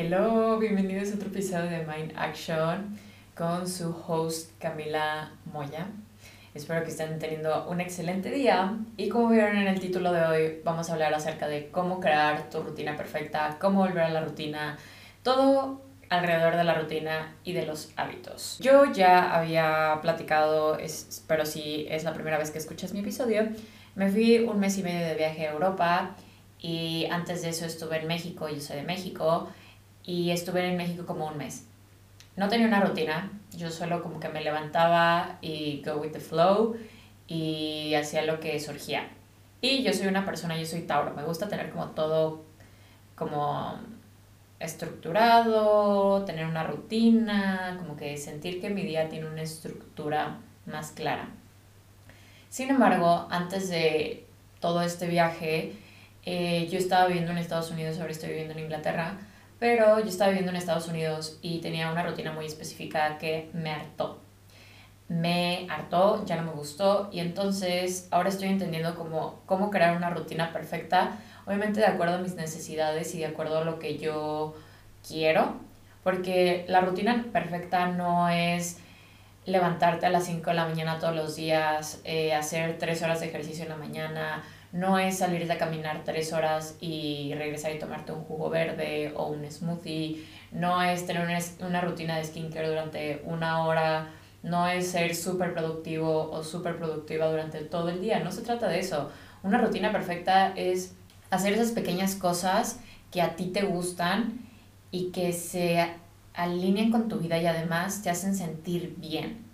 Hello, bienvenidos a otro episodio de Mind Action con su host Camila Moya. Espero que estén teniendo un excelente día y como vieron en el título de hoy vamos a hablar acerca de cómo crear tu rutina perfecta, cómo volver a la rutina, todo alrededor de la rutina y de los hábitos. Yo ya había platicado, pero si es la primera vez que escuchas mi episodio, me fui un mes y medio de viaje a Europa y antes de eso estuve en México, yo soy de México, y estuve en México como un mes. No tenía una rutina, yo solo como que me levantaba y go with the flow y hacía lo que surgía. Y yo soy una persona, yo soy Tauro, me gusta tener como todo como estructurado, tener una rutina, como que sentir que mi día tiene una estructura más clara. Sin embargo, antes de todo este viaje, eh, yo estaba viviendo en Estados Unidos, ahora estoy viviendo en Inglaterra, pero yo estaba viviendo en Estados Unidos y tenía una rutina muy específica que me hartó. Me hartó, ya no me gustó y entonces ahora estoy entendiendo cómo, cómo crear una rutina perfecta, obviamente de acuerdo a mis necesidades y de acuerdo a lo que yo quiero, porque la rutina perfecta no es levantarte a las 5 de la mañana todos los días, eh, hacer 3 horas de ejercicio en la mañana, no es salir a caminar 3 horas y regresar y tomarte un jugo verde o un smoothie, no es tener una, una rutina de skincare durante una hora, no es ser súper productivo o súper productiva durante todo el día, no se trata de eso. Una rutina perfecta es hacer esas pequeñas cosas que a ti te gustan y que se alinean con tu vida y además te hacen sentir bien.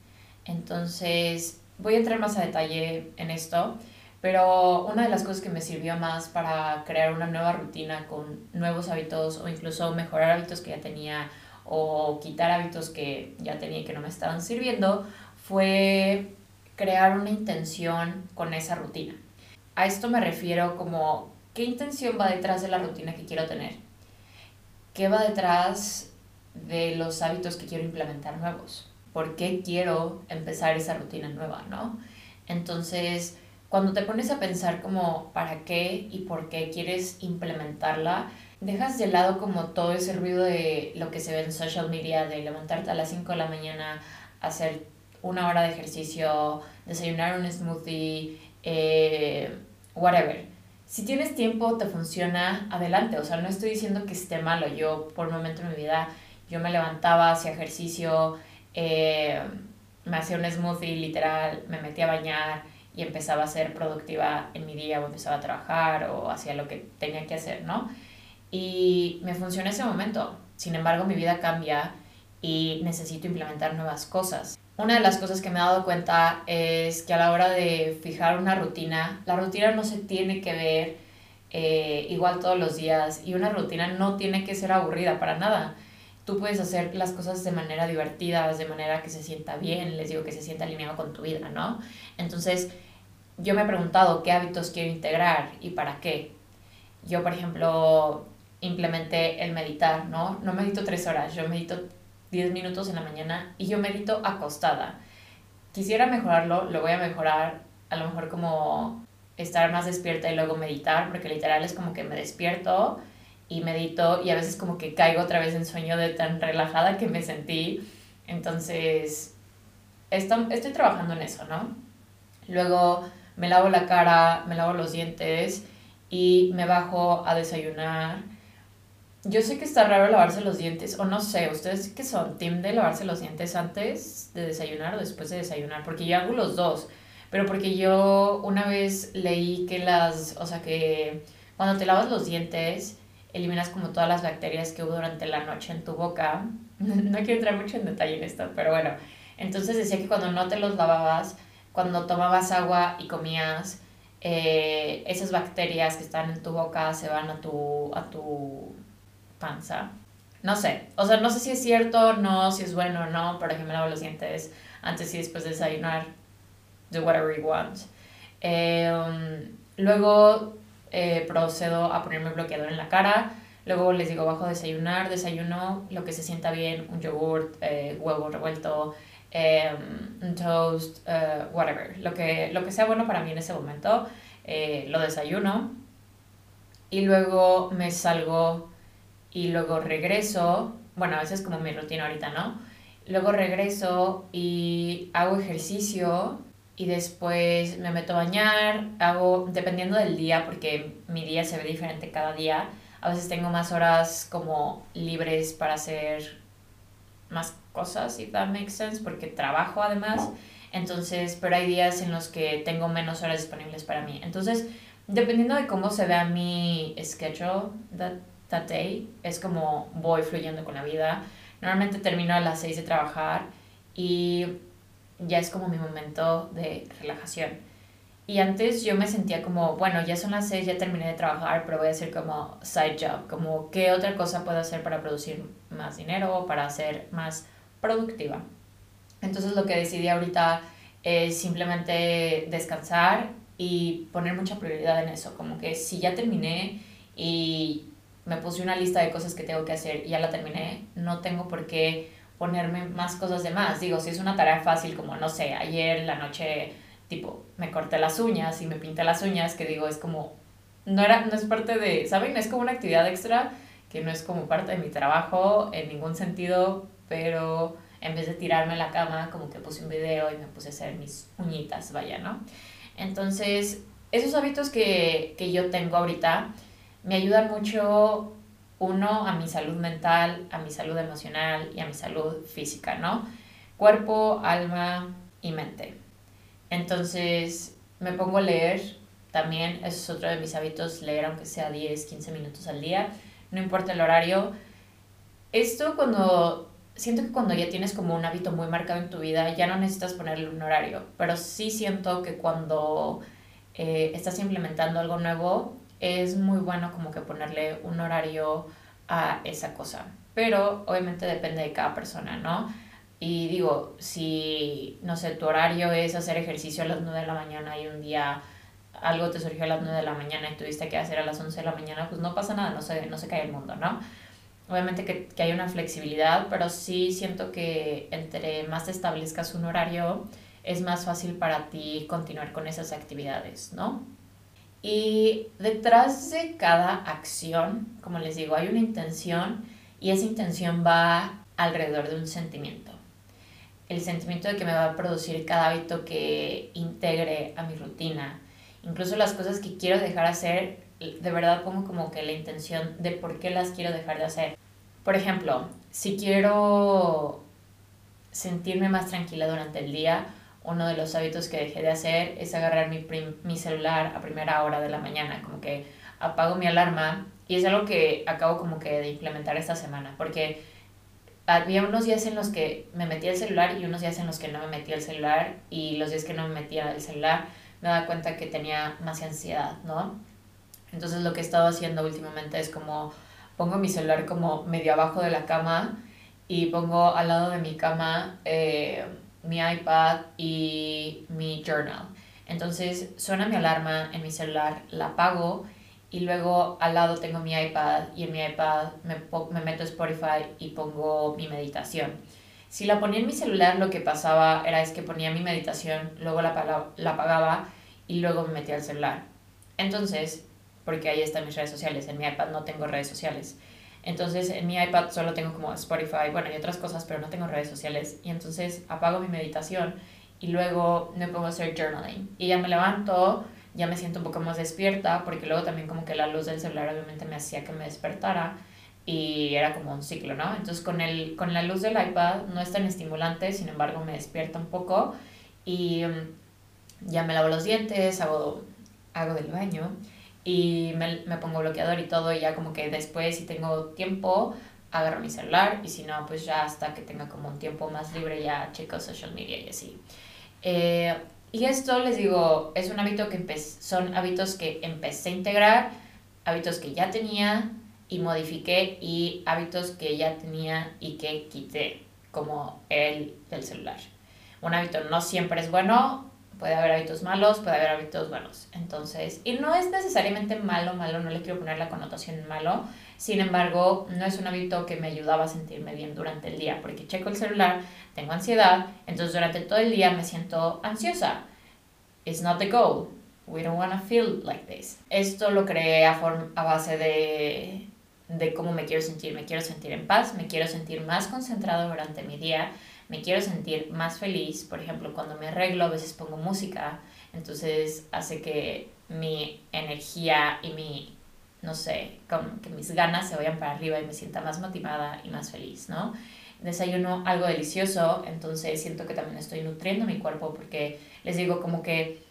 Entonces, voy a entrar más a detalle en esto, pero una de las cosas que me sirvió más para crear una nueva rutina con nuevos hábitos o incluso mejorar hábitos que ya tenía o quitar hábitos que ya tenía y que no me estaban sirviendo fue crear una intención con esa rutina. A esto me refiero como qué intención va detrás de la rutina que quiero tener. ¿Qué va detrás de los hábitos que quiero implementar nuevos. ¿Por qué quiero empezar esa rutina nueva, no? Entonces, cuando te pones a pensar como para qué y por qué quieres implementarla, dejas de lado como todo ese ruido de lo que se ve en social media, de levantarte a las 5 de la mañana, hacer una hora de ejercicio, desayunar un smoothie, eh, whatever. Si tienes tiempo, te funciona, adelante. O sea, no estoy diciendo que esté malo. Yo, por un momento en mi vida, yo me levantaba, hacía ejercicio, eh, me hacía un smoothie literal, me metía a bañar y empezaba a ser productiva en mi día o empezaba a trabajar o hacía lo que tenía que hacer, ¿no? Y me funcionó ese momento. Sin embargo, mi vida cambia y necesito implementar nuevas cosas. Una de las cosas que me he dado cuenta es que a la hora de fijar una rutina, la rutina no se tiene que ver eh, igual todos los días y una rutina no tiene que ser aburrida para nada tú puedes hacer las cosas de manera divertida, de manera que se sienta bien, les digo que se sienta alineado con tu vida, ¿no? Entonces, yo me he preguntado qué hábitos quiero integrar y para qué. Yo, por ejemplo, implementé el meditar, ¿no? No medito tres horas, yo medito diez minutos en la mañana y yo medito acostada. Quisiera mejorarlo, lo voy a mejorar, a lo mejor como estar más despierta y luego meditar, porque literal es como que me despierto y medito y a veces como que caigo otra vez en sueño de tan relajada que me sentí. Entonces, esto, estoy trabajando en eso, ¿no? Luego me lavo la cara, me lavo los dientes y me bajo a desayunar. Yo sé que está raro lavarse los dientes, o no sé, ustedes que son team de lavarse los dientes antes de desayunar o después de desayunar, porque yo hago los dos, pero porque yo una vez leí que las, o sea, que cuando te lavas los dientes, eliminas como todas las bacterias que hubo durante la noche en tu boca. No quiero entrar mucho en detalle en esto, pero bueno. Entonces decía que cuando no te los lavabas, cuando tomabas agua y comías, eh, esas bacterias que están en tu boca se van a tu, a tu panza. No sé, o sea, no sé si es cierto, no, si es bueno o no, pero yo me lavo los dientes antes y después de desayunar, do whatever you want. Eh, luego eh, procedo a ponerme bloqueador en la cara. Luego les digo, bajo a desayunar, desayuno lo que se sienta bien, un yogurt, eh, huevo revuelto, em, un toast, eh, whatever. Lo que, lo que sea bueno para mí en ese momento, lo desayuno. Y luego me salgo y luego regreso, bueno, esa es como mi rutina ahorita, ¿no? Luego regreso y hago ejercicio y después me meto a bañar, hago, dependiendo del día, porque mi día se ve diferente cada día, a veces tengo más horas como libres para hacer más cosas, if that makes sense, porque trabajo además. Entonces, pero hay días en los que tengo menos horas disponibles para mí. Entonces, dependiendo de cómo se vea mi schedule that, that day, es como voy fluyendo con la vida. Normalmente termino a las 6 de trabajar y ya es como mi momento de relajación. Y antes yo me sentía como, bueno, ya son las 6, ya terminé de trabajar, pero voy a hacer como side job, como qué otra cosa puedo hacer para producir más dinero, para ser más productiva. Entonces lo que decidí ahorita es simplemente descansar y poner mucha prioridad en eso, como que si ya terminé y me puse una lista de cosas que tengo que hacer y ya la terminé, no tengo por qué ponerme más cosas de más. Digo, si es una tarea fácil como, no sé, ayer la noche, tipo, me corté las uñas y me pinté las uñas, que digo, es como, no, era, no es parte de, ¿saben? Es como una actividad extra que no es como parte de mi trabajo en ningún sentido, pero en vez de tirarme a la cama, como que puse un video y me puse a hacer mis uñitas, vaya, ¿no? Entonces, esos hábitos que, que yo tengo ahorita me ayudan mucho, uno, a mi salud mental, a mi salud emocional y a mi salud física, ¿no? Cuerpo, alma y mente. Entonces, me pongo a leer, también eso es otro de mis hábitos, leer aunque sea 10, 15 minutos al día, no importa el horario. Esto cuando siento que cuando ya tienes como un hábito muy marcado en tu vida, ya no necesitas ponerle un horario, pero sí siento que cuando eh, estás implementando algo nuevo, es muy bueno como que ponerle un horario a esa cosa. Pero obviamente depende de cada persona, ¿no? Y digo, si, no sé, tu horario es hacer ejercicio a las 9 de la mañana y un día algo te surgió a las 9 de la mañana y tuviste que hacer a las 11 de la mañana, pues no pasa nada, no se, no se cae el mundo, ¿no? Obviamente que, que hay una flexibilidad, pero sí siento que entre más establezcas un horario, es más fácil para ti continuar con esas actividades, ¿no? Y detrás de cada acción, como les digo, hay una intención y esa intención va alrededor de un sentimiento. El sentimiento de que me va a producir cada hábito que integre a mi rutina. Incluso las cosas que quiero dejar hacer, de verdad pongo como que la intención de por qué las quiero dejar de hacer. Por ejemplo, si quiero sentirme más tranquila durante el día, uno de los hábitos que dejé de hacer es agarrar mi, mi celular a primera hora de la mañana, como que apago mi alarma y es algo que acabo como que de implementar esta semana, porque había unos días en los que me metía el celular y unos días en los que no me metía el celular y los días que no me metía el celular me daba cuenta que tenía más ansiedad, ¿no? Entonces lo que he estado haciendo últimamente es como pongo mi celular como medio abajo de la cama y pongo al lado de mi cama eh, mi iPad y mi journal. Entonces suena mi alarma en mi celular, la apago y luego al lado tengo mi iPad y en mi iPad me, me meto Spotify y pongo mi meditación. Si la ponía en mi celular lo que pasaba era es que ponía mi meditación, luego la, la apagaba y luego me metía al celular. Entonces, porque ahí están mis redes sociales, en mi iPad no tengo redes sociales. Entonces en mi iPad solo tengo como Spotify, bueno, y otras cosas, pero no tengo redes sociales. Y entonces apago mi meditación y luego me pongo a hacer journaling. Y ya me levanto, ya me siento un poco más despierta, porque luego también como que la luz del celular obviamente me hacía que me despertara y era como un ciclo, ¿no? Entonces con, el, con la luz del iPad no es tan estimulante, sin embargo me despierta un poco y mm, ya me lavo los dientes, hago, hago del baño y me, me, pongo bloqueador y todo y ya como que después si tengo tiempo agarro mi celular y si no pues ya hasta que tenga como un tiempo más libre ya checo social media y así. Eh, y esto les digo, es un hábito que son hábitos que empecé a integrar, hábitos que ya tenía y modifiqué y hábitos que ya tenía y que quité, como el del celular. Un hábito no siempre es bueno, puede haber hábitos malos, puede haber hábitos buenos. Entonces, y no es necesariamente malo, malo, no le quiero poner la connotación malo, sin embargo, no es un hábito que me ayudaba a sentirme bien durante el día, porque checo el celular, tengo ansiedad, entonces durante todo el día me siento ansiosa. It's not the goal. We don't want to feel like this. Esto lo creé a, a base de de cómo me quiero sentir. Me quiero sentir en paz, me quiero sentir más concentrado durante mi día, me quiero sentir más feliz. Por ejemplo, cuando me arreglo a veces pongo música, entonces hace que mi energía y mi, no sé, como que mis ganas se vayan para arriba y me sienta más motivada y más feliz, ¿no? Desayuno algo delicioso, entonces siento que también estoy nutriendo mi cuerpo porque les digo como que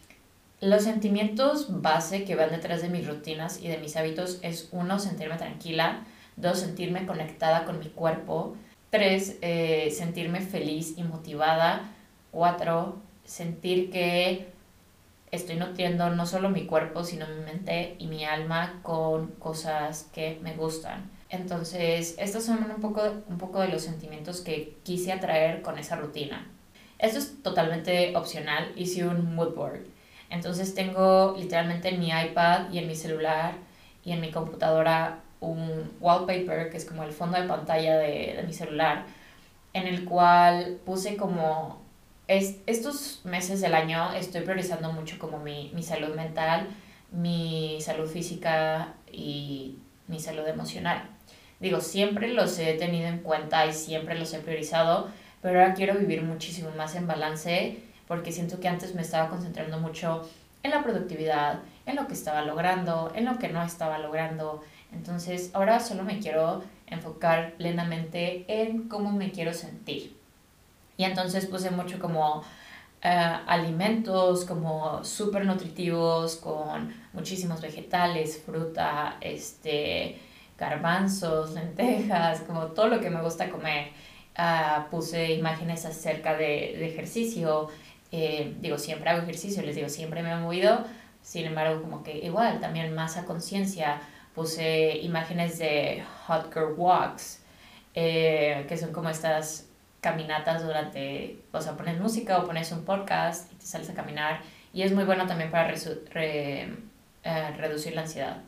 los sentimientos base que van detrás de mis rutinas y de mis hábitos es uno, sentirme tranquila, dos, sentirme conectada con mi cuerpo, tres, eh, sentirme feliz y motivada, cuatro, sentir que estoy nutriendo no solo mi cuerpo, sino mi mente y mi alma con cosas que me gustan. Entonces, estos son un poco, un poco de los sentimientos que quise atraer con esa rutina. Esto es totalmente opcional, hice un mood board entonces tengo literalmente en mi iPad y en mi celular y en mi computadora un wallpaper, que es como el fondo de pantalla de, de mi celular, en el cual puse como es, estos meses del año estoy priorizando mucho como mi, mi salud mental, mi salud física y mi salud emocional. Digo, siempre los he tenido en cuenta y siempre los he priorizado, pero ahora quiero vivir muchísimo más en balance porque siento que antes me estaba concentrando mucho en la productividad, en lo que estaba logrando, en lo que no estaba logrando. Entonces ahora solo me quiero enfocar plenamente en cómo me quiero sentir. Y entonces puse mucho como eh, alimentos como súper nutritivos con muchísimos vegetales, fruta, este, garbanzos, lentejas, como todo lo que me gusta comer. Ah, puse imágenes acerca de, ejercicio, eh, digo, siempre hago ejercicio, les digo, siempre me he movido, sin embargo, como que igual, también más a conciencia, puse imágenes de hot girl walks, eh, que son como estas caminatas durante, o sea, pones música o pones un podcast y te sales a caminar, y es muy bueno también para eh, reducir la ansiedad.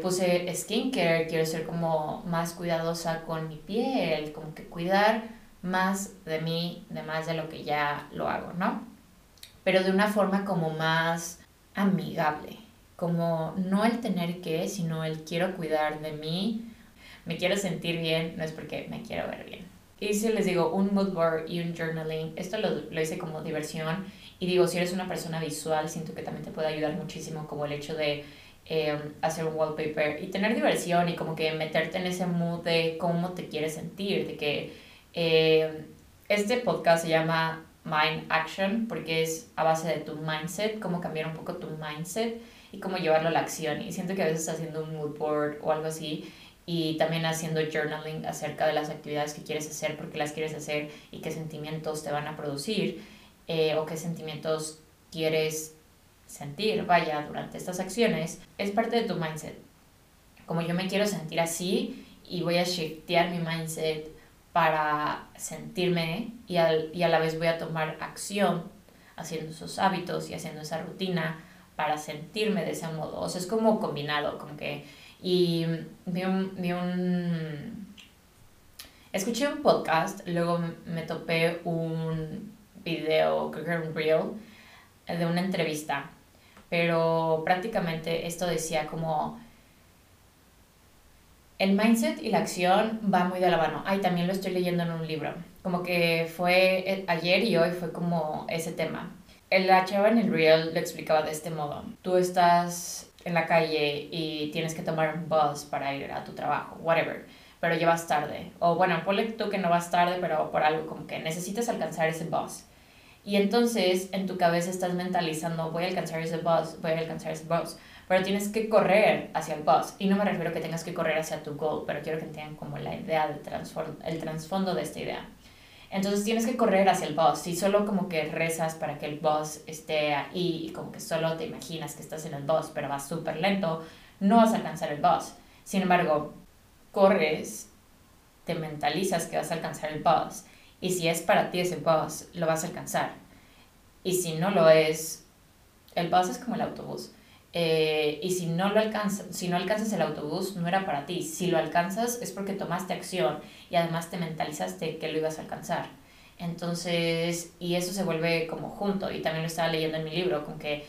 puse skincare, quiero ser como más cuidadosa con mi piel, como que cuidar más de mí, de más de lo que ya lo hago, ¿no? Pero de una forma como más amigable, como no el tener que, sino el quiero cuidar de mí, me quiero sentir bien, no es porque me quiero ver bien. Hice, les digo, un mood board y un journaling. Esto lo, lo hice como diversión. Y digo, si eres una persona visual, siento que también te puede ayudar muchísimo como el hecho de eh, hacer un wallpaper y tener diversión y como que meterte en ese mood de cómo te quieres sentir, de que eh, este podcast se llama Mind Action porque es a base de tu mindset, cómo cambiar un poco tu mindset y cómo llevarlo a la acción. Y siento que a veces haciendo un mood board o algo así y también haciendo journaling acerca de las actividades que quieres hacer, por qué las quieres hacer y qué sentimientos te van a producir eh, o qué sentimientos quieres sentir, vaya, durante estas acciones, es parte de tu mindset. Como yo me quiero sentir así y voy a shiftear mi mindset para sentirme y, y a la vez voy a tomar acción haciendo esos hábitos y haciendo esa rutina para sentirme de ese modo. O sea, es como combinado, como que... Y vi un... Vi un escuché un podcast, luego me topé un video, creo que era un reel, de una entrevista. Pero prácticamente esto decía como el mindset y la acción van muy de la mano. Ay, también lo estoy leyendo en un libro. Como que fue eh, ayer y hoy fue como ese tema. La chava en el reel lo explicaba de este modo. Tú estás en la calle y tienes que tomar un bus para ir a tu trabajo, whatever, pero llevas tarde. O bueno, ponle tú que no vas tarde, pero por algo como que necesitas alcanzar ese bus. Y entonces en tu cabeza estás mentalizando, voy a alcanzar ese bus, voy a alcanzar ese bus pero tienes que correr hacia el bus. Y no me refiero a que tengas que correr hacia tu goal, pero quiero que entiendan como la idea del el trasfondo de esta idea. Entonces tienes que correr hacia el bus. Si solo como que rezas para que el bus esté ahí y como que solo te imaginas que estás en el bus, pero vas súper lento, no vas a alcanzar el bus. Sin embargo, corres, te mentalizas que vas a alcanzar el bus. Y si es para ti ese bus, lo vas a alcanzar. Y si no lo es, el bus es como el autobús eh, y si no lo alcanzas, si no alcanzas el autobús, no era para ti. Si lo alcanzas es porque tomaste acción y además te mentalizaste que lo ibas a alcanzar. Entonces, y eso se vuelve como junto, y también lo estaba leyendo en mi libro, con que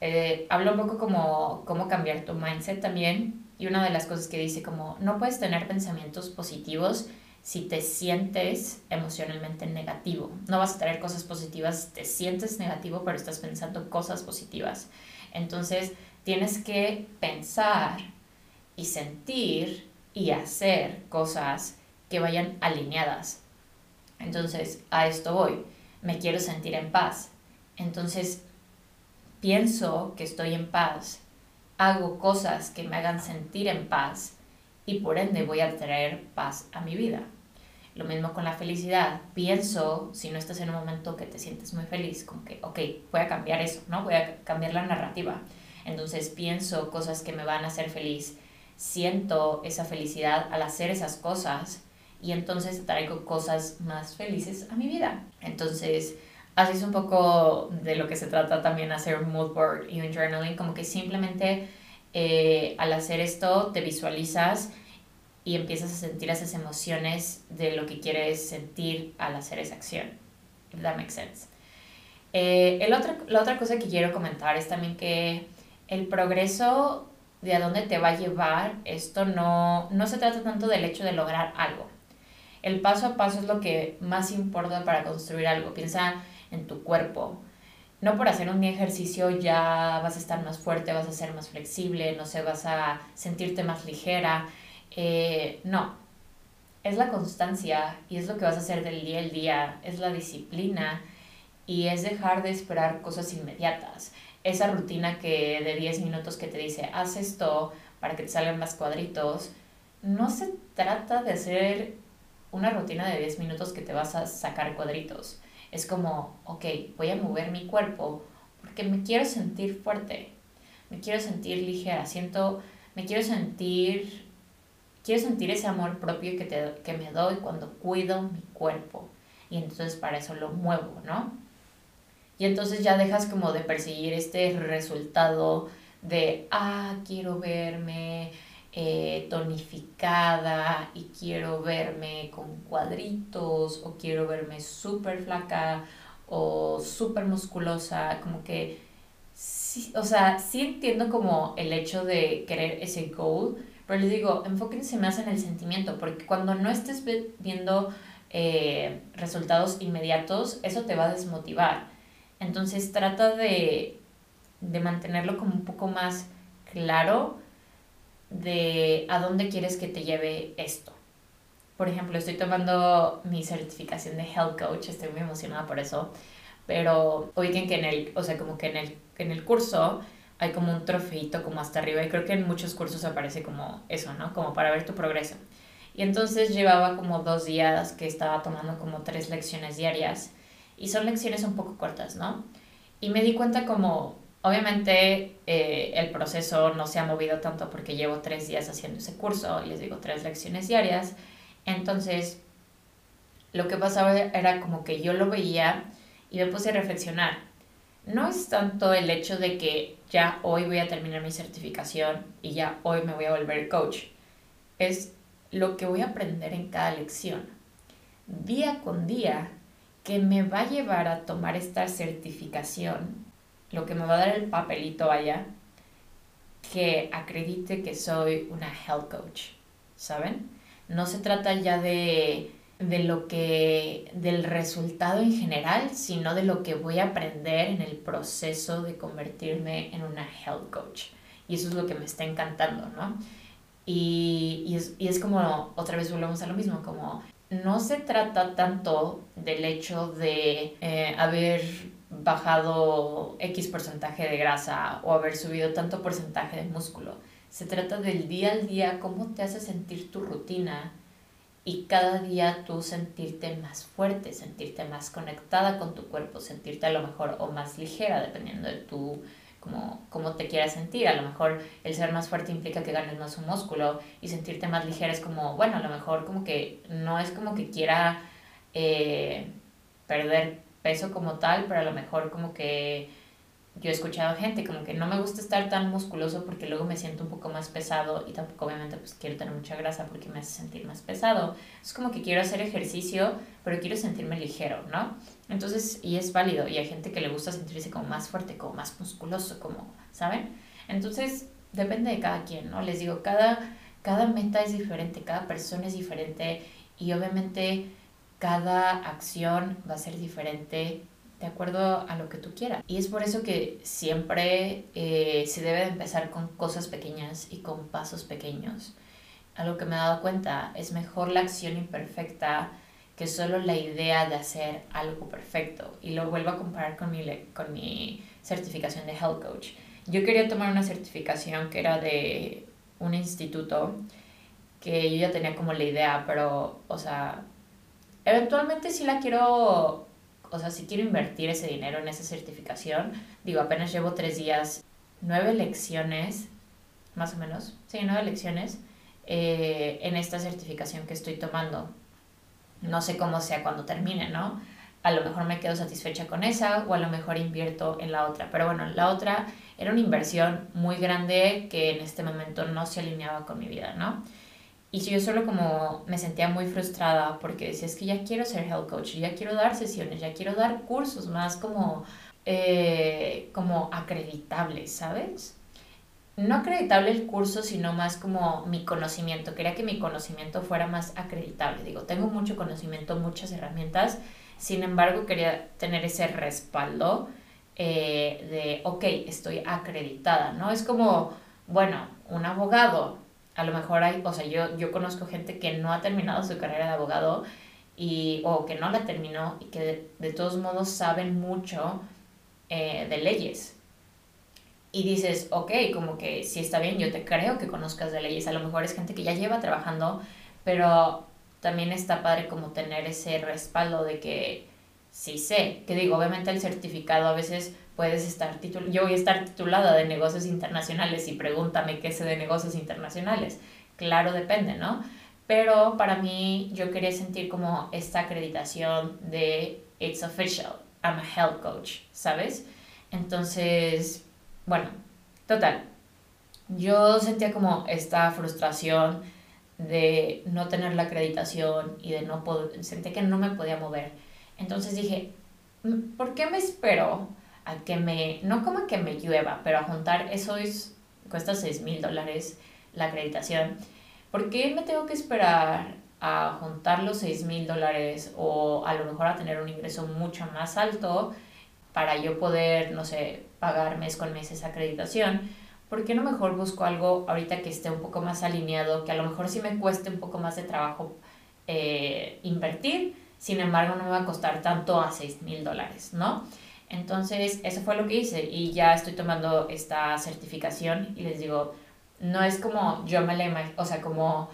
eh, hablo un poco como cómo cambiar tu mindset también Y una de las cosas que dice como, no puedes tener pensamientos positivos si te sientes emocionalmente negativo. No vas a tener cosas positivas si te sientes negativo, pero estás pensando cosas positivas. Entonces, tienes que pensar y sentir y hacer cosas que vayan alineadas. Entonces, a esto voy. Me quiero sentir en paz. Entonces, pienso que estoy en paz, hago cosas que me hagan sentir en paz y por ende voy a traer paz a mi vida. Lo mismo con la felicidad. Pienso, si no estás en un momento que te sientes muy feliz, como que, ok, voy a cambiar eso, ¿no? Voy a cambiar la narrativa. Entonces pienso cosas que me van a hacer feliz, siento esa felicidad al hacer esas cosas y entonces traigo cosas más felices a mi vida. Entonces, así es un poco de lo que se trata también hacer mood board y un journaling, como que simplemente eh, al hacer esto te visualizas y empiezas a sentir esas emociones de lo que quieres sentir al hacer esa acción. If that makes sense. Eh, el otro, la otra cosa que quiero comentar es también que el progreso de a dónde te va a llevar, esto no, no se trata tanto del hecho de lograr algo. El paso a paso es lo que más importa para construir algo. Piensa en tu cuerpo. No por hacer un ejercicio ya vas a estar más fuerte, vas a ser más flexible, no sé, vas a sentirte más ligera. Eh, no, es la constancia y es lo que vas a hacer del día al día, es la disciplina y es dejar de esperar cosas inmediatas. Esa rutina que de 10 minutos que te dice, haz esto para que te salgan más cuadritos, no se trata de hacer una rutina de 10 minutos que te vas a sacar cuadritos. Es como, ok, voy a mover mi cuerpo porque me quiero sentir fuerte, me quiero sentir ligera, siento, me quiero sentir, quiero sentir ese amor propio que, te, que me doy cuando cuido mi cuerpo. Y entonces para eso lo muevo, ¿no? Y entonces ya dejas como de perseguir este resultado de, ah, quiero verme eh, tonificada y quiero verme con cuadritos o quiero verme súper flaca o súper musculosa, como que, sí, o sea, sí entiendo como el hecho de querer ese goal, pero les digo, enfóquense más en el sentimiento, porque cuando no estés viendo eh, resultados inmediatos, eso te va a desmotivar. Entonces trata de, de mantenerlo como un poco más claro de a dónde quieres que te lleve esto. Por ejemplo, estoy tomando mi certificación de Health Coach, estoy muy emocionada por eso, pero oigan que en el, o sea, como que en el, en el curso hay como un trofeito como hasta arriba y creo que en muchos cursos aparece como eso, ¿no? Como para ver tu progreso. Y entonces llevaba como dos días que estaba tomando como tres lecciones diarias y son lecciones un poco cortas, ¿no? Y me di cuenta como Obviamente eh, el proceso no se ha movido tanto porque llevo tres días haciendo ese curso les digo tres lecciones diarias. Entonces, lo que pasaba era como que yo lo veía y me puse a reflexionar. No es tanto el hecho de que ya hoy voy a terminar mi certificación y ya hoy me voy a volver coach. Es lo que voy a aprender en cada lección. Día con día que me va a llevar a tomar esta certificación lo que me va a dar el papelito allá que acredite que soy una health coach, ¿saben? No se trata ya de, de lo que, del resultado en general, sino de lo que voy a aprender en el proceso de convertirme en una health coach. Y eso es lo que me está encantando, ¿no? Y, y, es, y es como, otra vez volvemos a lo mismo, como no se trata tanto del hecho de eh, haber bajado X porcentaje de grasa o haber subido tanto porcentaje de músculo. Se trata del día al día, cómo te hace sentir tu rutina y cada día tú sentirte más fuerte, sentirte más conectada con tu cuerpo, sentirte a lo mejor o más ligera dependiendo de tu como, te quieras sentir. A lo mejor el ser más fuerte implica que ganes más un músculo y sentirte más ligera es como, bueno, a lo mejor como que no es como que quiera eh, perder peso como tal, pero a lo mejor como que yo he escuchado gente como que no me gusta estar tan musculoso porque luego me siento un poco más pesado y tampoco obviamente pues quiero tener mucha grasa porque me hace sentir más pesado. Es como que quiero hacer ejercicio, pero quiero sentirme ligero, ¿no? Entonces, y es válido y hay gente que le gusta sentirse como más fuerte, como más musculoso, como, ¿saben? Entonces, depende de cada quien, ¿no? Les digo, cada, cada meta es diferente, cada persona es diferente y obviamente cada acción va a ser diferente de acuerdo a lo que tú quieras. Y es por eso que siempre eh, se debe de empezar con cosas pequeñas y con pasos pequeños. Algo que me he dado cuenta es mejor la acción imperfecta que solo la idea de hacer algo perfecto. Y lo vuelvo a comparar con mi, con mi certificación de Health Coach. Yo quería tomar una certificación que era de un instituto que yo ya tenía como la idea, pero, o sea, eventualmente sí la quiero o sea, si quiero invertir ese dinero en esa certificación, digo, apenas llevo tres días, nueve lecciones, más o menos, sí, nueve lecciones eh, en esta certificación que estoy tomando. No sé cómo sea cuando termine, ¿no? A lo mejor me quedo satisfecha con esa o a lo mejor invierto en la otra. Pero bueno, la otra era una inversión muy grande que en este momento no se alineaba con mi vida, ¿no? Y yo solo como me sentía muy frustrada porque decía, es que ya quiero ser health coach, ya quiero dar sesiones, ya quiero dar cursos más como, eh, como acreditables, ¿sabes? No acreditable el curso, sino más como mi conocimiento. Quería que mi conocimiento fuera más acreditable. Digo, tengo mucho conocimiento, muchas herramientas, sin embargo quería tener ese respaldo eh, de, ok, estoy acreditada, ¿no? Es como, bueno, un abogado a lo mejor hay, o sea, yo, yo conozco gente que no ha terminado su carrera de abogado y, o que no la terminó y que de, todos modos saben mucho eh, de leyes. Y dices, ok, como que si está bien, yo te creo que conozcas de leyes. A lo mejor es gente que ya lleva trabajando, pero también está padre como tener ese respaldo de que sí sé. Que digo, obviamente el certificado a veces puedes estar titulada, yo voy a estar titulada de negocios internacionales y pregúntame qué sé de negocios internacionales. Claro, depende, ¿no? Pero para mí yo quería sentir como esta acreditación de It's official, I'm a health coach, ¿sabes? Entonces, bueno, total. Yo sentía como esta frustración de no tener la acreditación y de no poder, sentí que no me podía mover. Entonces dije, mm, ¿por qué me espero a que me, no como que me llueva, pero a juntar, eso es, cuesta 6 mil dólares la acreditación. ¿Por qué me tengo que esperar a juntar los 6 mil dólares o a lo mejor a tener un ingreso mucho más alto para yo poder, no sé, pagar mes con mes esa acreditación? ¿Por qué no mejor busco algo ahorita que esté un poco más alineado, que a lo mejor sí me cueste un poco más de trabajo eh, invertir, sin embargo no me va a costar tanto a 6 mil dólares, ¿no? Entonces, eso fue lo que hice y ya estoy tomando esta certificación y les digo, no es como yo me la o sea, como,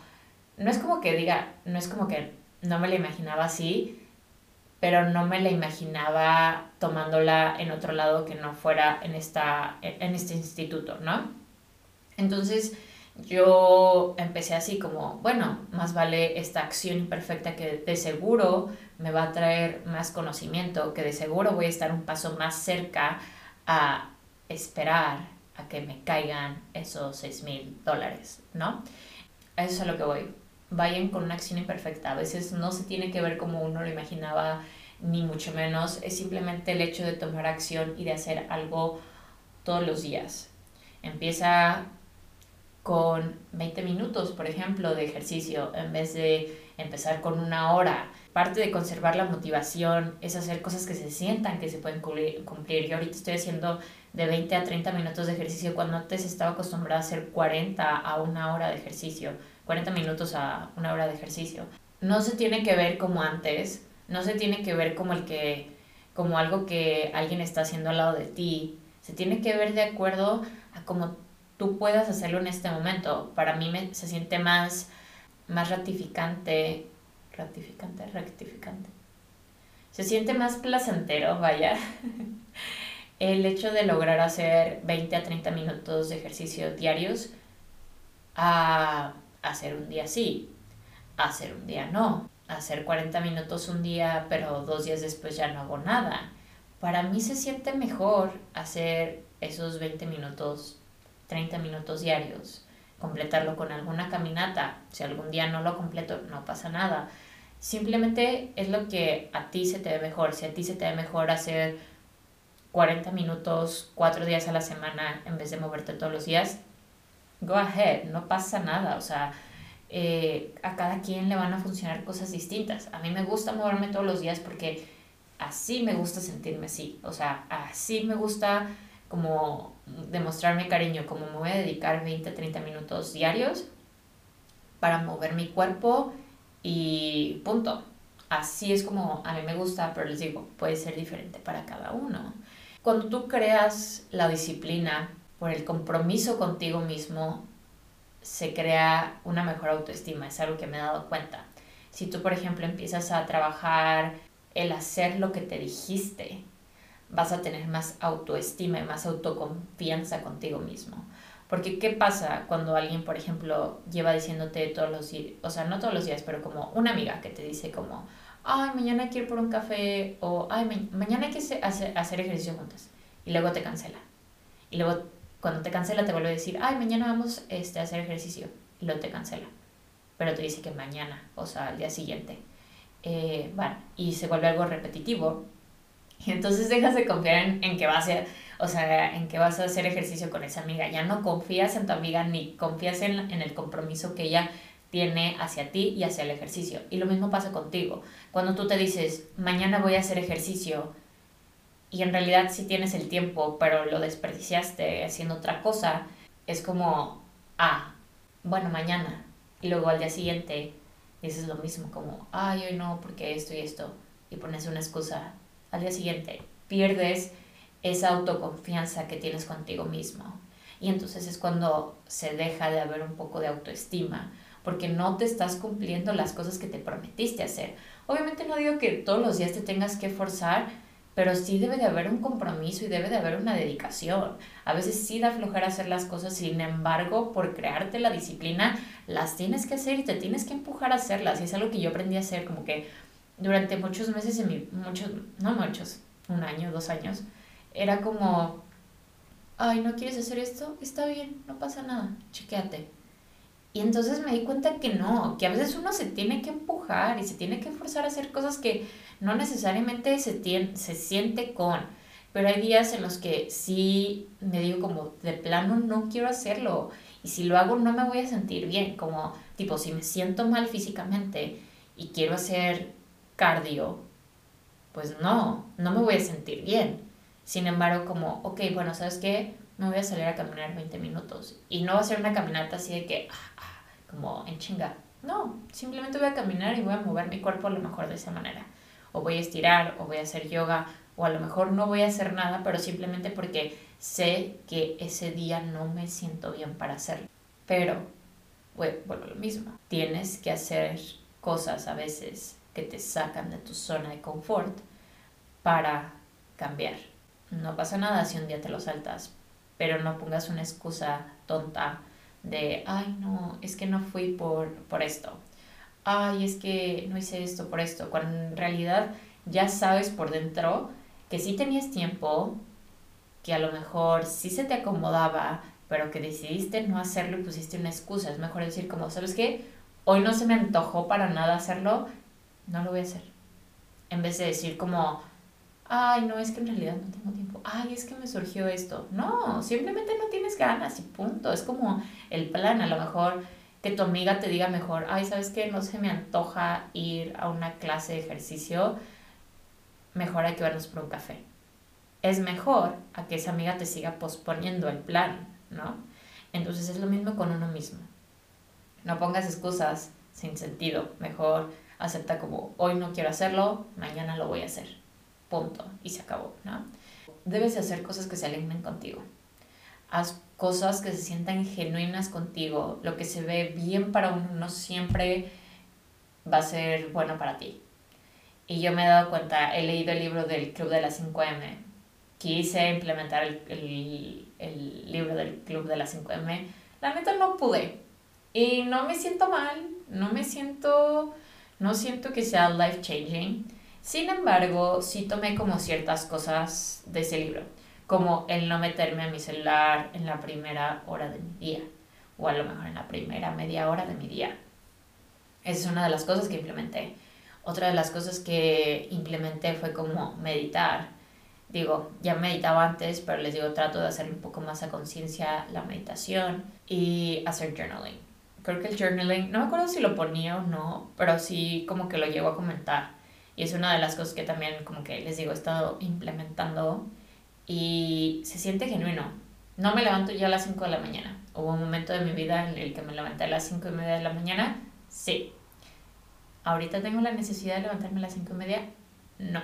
no es como que diga, no es como que no me la imaginaba así, pero no me la imaginaba tomándola en otro lado que no fuera en, esta, en este instituto, ¿no? Entonces, yo empecé así como, bueno, más vale esta acción imperfecta que de seguro me va a traer más conocimiento, que de seguro voy a estar un paso más cerca a esperar a que me caigan esos 6 mil dólares, ¿no? Eso es a lo que voy. Vayan con una acción imperfecta. A veces no se tiene que ver como uno lo imaginaba, ni mucho menos. Es simplemente el hecho de tomar acción y de hacer algo todos los días. Empieza con 20 minutos, por ejemplo, de ejercicio, en vez de empezar con una hora. Parte de conservar la motivación es hacer cosas que se sientan que se pueden cumplir. Yo ahorita estoy haciendo de 20 a 30 minutos de ejercicio cuando antes estaba acostumbrada a hacer 40 a una hora de ejercicio, 40 minutos a una hora de ejercicio. No se tiene que ver como antes, no se tiene que ver como el que como algo que alguien está haciendo al lado de ti. Se tiene que ver de acuerdo a cómo tú puedas hacerlo en este momento. Para mí me, se siente más, más ratificante, ratificante, rectificante. Se siente más placentero, vaya, el hecho de lograr hacer 20 a 30 minutos de ejercicio diarios a hacer un día sí, hacer un día no, hacer 40 minutos un día, pero dos días después ya no hago nada. Para mí se siente mejor hacer esos 20 minutos 30 minutos diarios, completarlo con alguna caminata. Si algún día no lo completo, no pasa nada. Simplemente es lo que a ti se te ve mejor. Si a ti se te ve mejor hacer 40 minutos, 4 días a la semana en vez de moverte todos los días, go ahead, no pasa nada, o sea, eh, a cada quien le van a funcionar cosas distintas. A mí me gusta moverme todos los días porque así me gusta sentirme así, o sea, así me gusta como demostrarme cariño, como me voy a dedicar 20, 30 minutos diarios para mover mi cuerpo y punto. Así es como a mí me gusta, pero les digo, puede ser diferente para cada uno. Cuando tú creas la disciplina por el compromiso contigo mismo, se crea una mejor autoestima, es algo que me he dado cuenta. Si tú, por ejemplo, empiezas a trabajar el hacer lo que te dijiste, vas a tener más autoestima y más autoconfianza contigo mismo. Porque ¿qué pasa cuando alguien, por ejemplo, lleva diciéndote todos los días, o sea, no todos los días, pero como una amiga que te dice como, ay, mañana quiero ir por un café, o ay, mañana hay que hacer, ejercicio juntas, y luego te cancela. Y luego cuando te cancela te vuelve a decir, ay, mañana vamos este, a hacer ejercicio, y luego te cancela. Pero te dice que mañana, o sea, al día siguiente. Eh, bueno, y se vuelve algo repetitivo. Y entonces dejas de confiar en, en que vas a o sea, en que vas a hacer ejercicio con esa amiga. Ya no confías en tu amiga ni confías en, el compromiso que ella tiene hacia ti y hacia el ejercicio. Y lo mismo pasa contigo. Cuando tú te dices, mañana voy a hacer ejercicio, y en realidad sí tienes el tiempo, pero lo desperdiciaste haciendo otra cosa, es como, ah, bueno, mañana. Y luego al día siguiente dices lo mismo, como, ay, hoy no, porque esto y esto. Y pones una excusa. Al día siguiente pierdes esa autoconfianza que tienes contigo mismo. Y entonces es cuando se deja de haber un poco de autoestima, porque no te estás cumpliendo las cosas que te prometiste hacer. Obviamente no digo que todos los días te tengas que forzar, pero sí debe de haber un compromiso y debe de haber una dedicación. A veces sí da flojera hacer las cosas, sin embargo, por crearte la disciplina, las tienes que hacer y te tienes que empujar a hacerlas. Y es algo que yo aprendí a hacer como que durante muchos meses, en mi, muchos, no muchos, un año, dos años, era como, ay, ¿no quieres hacer esto? Está bien, no pasa nada, chequéate. Y entonces me di cuenta que no, que a veces uno se tiene que empujar y se tiene que forzar a hacer cosas que no necesariamente se, tiene, se siente con. Pero hay días en los que sí me digo como, de plano no quiero hacerlo. Y si lo hago no me voy a sentir bien. Como, tipo, si me siento mal físicamente y quiero hacer cardio, pues no, no me voy a sentir bien. Sin embargo, como, ok, bueno, ¿sabes qué? Me voy a salir a caminar 20 minutos. Y no va a ser una caminata así de que, ah, ah, como en chinga. No, simplemente voy a caminar y voy a mover mi cuerpo a lo mejor de esa manera. O voy a estirar, o voy a hacer yoga, o a lo mejor no voy a hacer nada, pero simplemente porque sé que ese día no me siento bien para hacerlo. Pero, bueno, a lo mismo. Tienes que hacer cosas a veces que te sacan de tu zona de confort para cambiar. No pasa nada si un día te lo saltas, pero no pongas una excusa tonta de, ay, no, es que no fui por, por esto. Ay, es que no hice esto por esto. Cuando en realidad ya sabes por dentro que sí tenías tiempo, que a lo mejor sí se te acomodaba, pero que decidiste no hacerlo y pusiste una excusa. Es mejor decir como, ¿sabes qué? Hoy no se me antojó para nada hacerlo, no lo voy a hacer. En vez de decir como, ay, no, es que en realidad no tengo tiempo, ay, es que me surgió esto. No, simplemente no tienes ganas y punto. Es como el plan, a lo mejor que tu amiga te diga mejor, ay, ¿sabes qué? No se me antoja ir a una clase de ejercicio, mejor hay que vernos por un café. Es mejor a que esa amiga te siga posponiendo el plan, ¿no? Entonces es lo mismo con uno mismo. No pongas excusas sin sentido, mejor acepta como hoy no quiero hacerlo, mañana lo voy a hacer punto, y se acabó, ¿no? Debes hacer cosas que se alineen contigo. Haz cosas que se sientan genuinas contigo. Lo que se ve bien para uno no siempre va a ser bueno para ti. Y yo me he dado cuenta, he leído el libro del Club de las 5M. Quise implementar el, el, el libro del Club de las 5M. La neta no pude. Y no me siento mal, no me siento, no siento que sea life changing sin embargo, sí tomé como ciertas cosas de ese libro, como el no meterme a mi celular en la primera hora de mi día, o a lo mejor en la primera media hora de mi día. Esa es una de las cosas que implementé. Otra de las cosas que implementé fue como meditar. digo, ya meditaba antes, pero les digo, trato de hacer un poco más a conciencia la meditación y hacer journaling. Creo que el journaling, no me acuerdo si lo ponía o no, pero sí como que lo llego a comentar. Y es una de las cosas que también, como que les digo, he estado implementando y se siente genuino. No me levanto ya a las 5 de la mañana. Hubo un momento de mi vida en el que me levanté a las 5 y media de la mañana. Sí. Ahorita tengo la necesidad de levantarme a las 5 y media. No.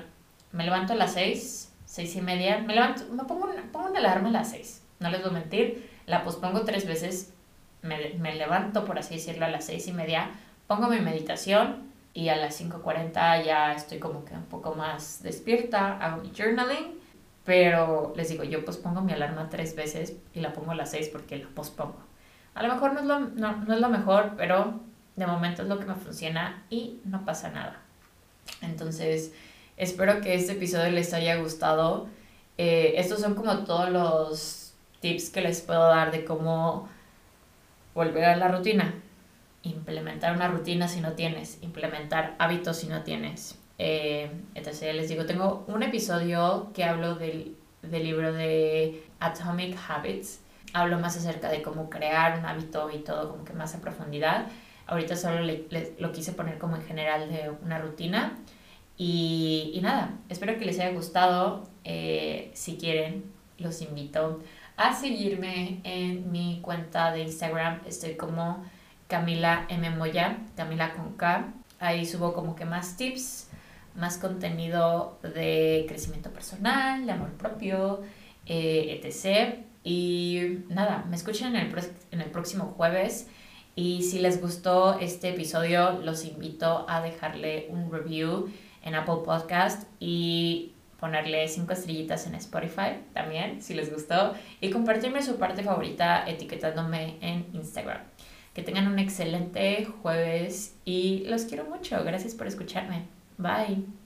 Me levanto a las 6, 6 y media. Me levanto, me pongo una, pongo una alarma a las 6. No les voy a mentir. La pospongo tres veces. Me, me levanto, por así decirlo, a las 6 y media. Pongo mi meditación y a las 5.40 ya estoy como que un poco más despierta. Hago mi journaling pero les digo, yo pospongo mi alarma tres veces y la pongo a las seis porque la pospongo. A lo mejor no es lo, no, no es lo mejor, pero de momento es lo que me funciona y no pasa nada. Entonces, espero que este episodio les haya gustado. Eh, estos son como todos los tips que les puedo dar de cómo volver a la rutina. Implementar una rutina si no tienes, implementar hábitos si no tienes, eh, entonces les digo, tengo un episodio que hablo del, del libro de Atomic Habits. Hablo más acerca de cómo crear un hábito y todo como que más a profundidad. Ahorita solo le, lo quise poner como en general de una rutina. Y, y nada, espero que les haya gustado. Eh, si quieren, los invito a seguirme en mi cuenta de Instagram. Estoy como Camila M. Camila con K. Ahí subo como que más tips más contenido de crecimiento personal, de amor propio, eh, etc. Y nada, me escuchen en el, en el próximo jueves. Y si les gustó este episodio, los invito a dejarle un review en Apple Podcast y ponerle cinco estrellitas en Spotify también, si les gustó. Y compartirme su parte favorita etiquetándome en Instagram. Que tengan un excelente jueves y los quiero mucho. Gracias por escucharme. Bye.